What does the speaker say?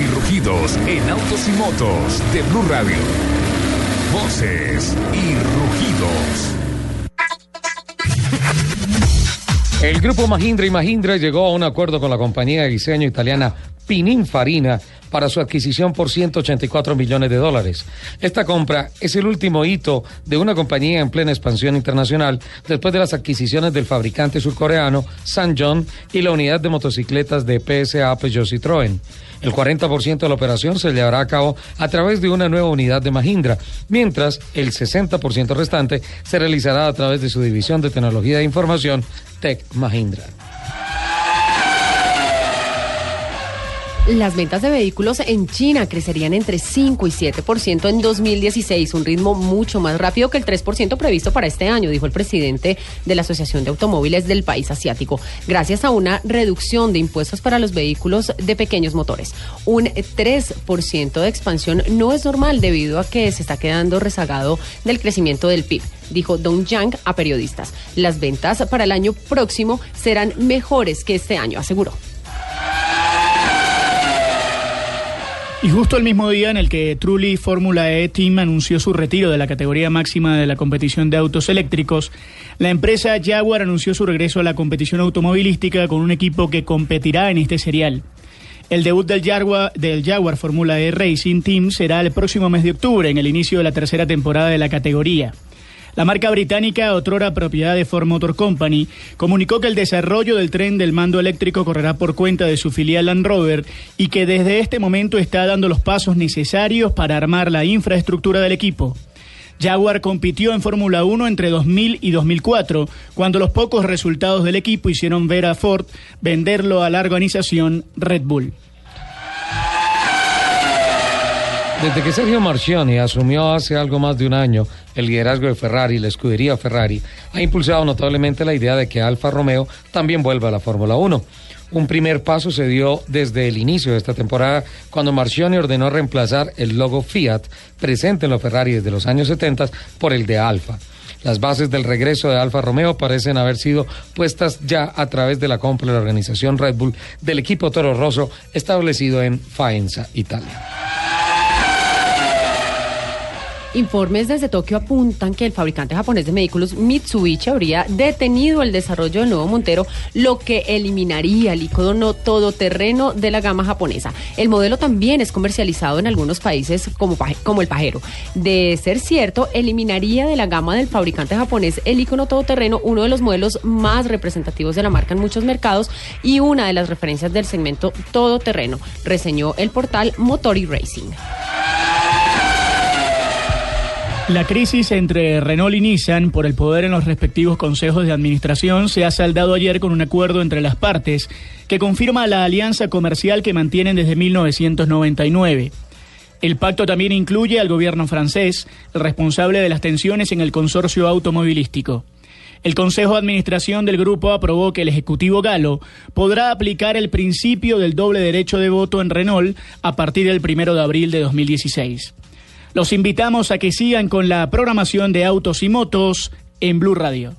Y rugidos en autos y motos de Blue Radio. Voces y rugidos. El grupo Mahindra y Mahindra llegó a un acuerdo con la compañía de diseño italiana Pininfarina para su adquisición por 184 millones de dólares. Esta compra es el último hito de una compañía en plena expansión internacional después de las adquisiciones del fabricante surcoreano John y la unidad de motocicletas de PSA Peugeot Citroën. El 40% de la operación se llevará a cabo a través de una nueva unidad de Mahindra, mientras el 60% restante se realizará a través de su división de tecnología de información Tech Mahindra. Las ventas de vehículos en China crecerían entre 5 y 7% en 2016, un ritmo mucho más rápido que el 3% previsto para este año, dijo el presidente de la Asociación de Automóviles del país asiático, gracias a una reducción de impuestos para los vehículos de pequeños motores. Un 3% de expansión no es normal debido a que se está quedando rezagado del crecimiento del PIB dijo Dong Yang a periodistas. Las ventas para el año próximo serán mejores que este año, aseguró. Y justo el mismo día en el que Trulli Fórmula E Team anunció su retiro de la categoría máxima de la competición de autos eléctricos, la empresa Jaguar anunció su regreso a la competición automovilística con un equipo que competirá en este serial. El debut del Jaguar, del Jaguar Fórmula E Racing Team será el próximo mes de octubre, en el inicio de la tercera temporada de la categoría. La marca británica, otrora propiedad de Ford Motor Company, comunicó que el desarrollo del tren del mando eléctrico correrá por cuenta de su filial Land Rover y que desde este momento está dando los pasos necesarios para armar la infraestructura del equipo. Jaguar compitió en Fórmula 1 entre 2000 y 2004, cuando los pocos resultados del equipo hicieron ver a Ford venderlo a la organización Red Bull. Desde que Sergio Marchioni asumió hace algo más de un año el liderazgo de Ferrari, la escudería Ferrari, ha impulsado notablemente la idea de que Alfa Romeo también vuelva a la Fórmula 1. Un primer paso se dio desde el inicio de esta temporada cuando Marchioni ordenó reemplazar el logo Fiat presente en los Ferrari desde los años 70 por el de Alfa. Las bases del regreso de Alfa Romeo parecen haber sido puestas ya a través de la compra de la organización Red Bull del equipo Toro Rosso establecido en Faenza, Italia. Informes desde Tokio apuntan que el fabricante japonés de vehículos Mitsubishi habría detenido el desarrollo del nuevo Montero, lo que eliminaría el icono todoterreno de la gama japonesa. El modelo también es comercializado en algunos países como, como el Pajero. De ser cierto, eliminaría de la gama del fabricante japonés el icono todoterreno, uno de los modelos más representativos de la marca en muchos mercados y una de las referencias del segmento todoterreno, reseñó el portal Motori Racing. La crisis entre Renault y Nissan por el poder en los respectivos consejos de administración se ha saldado ayer con un acuerdo entre las partes que confirma la alianza comercial que mantienen desde 1999. El pacto también incluye al gobierno francés, responsable de las tensiones en el consorcio automovilístico. El Consejo de Administración del grupo aprobó que el Ejecutivo Galo podrá aplicar el principio del doble derecho de voto en Renault a partir del primero de abril de 2016. Los invitamos a que sigan con la programación de autos y motos en Blue Radio.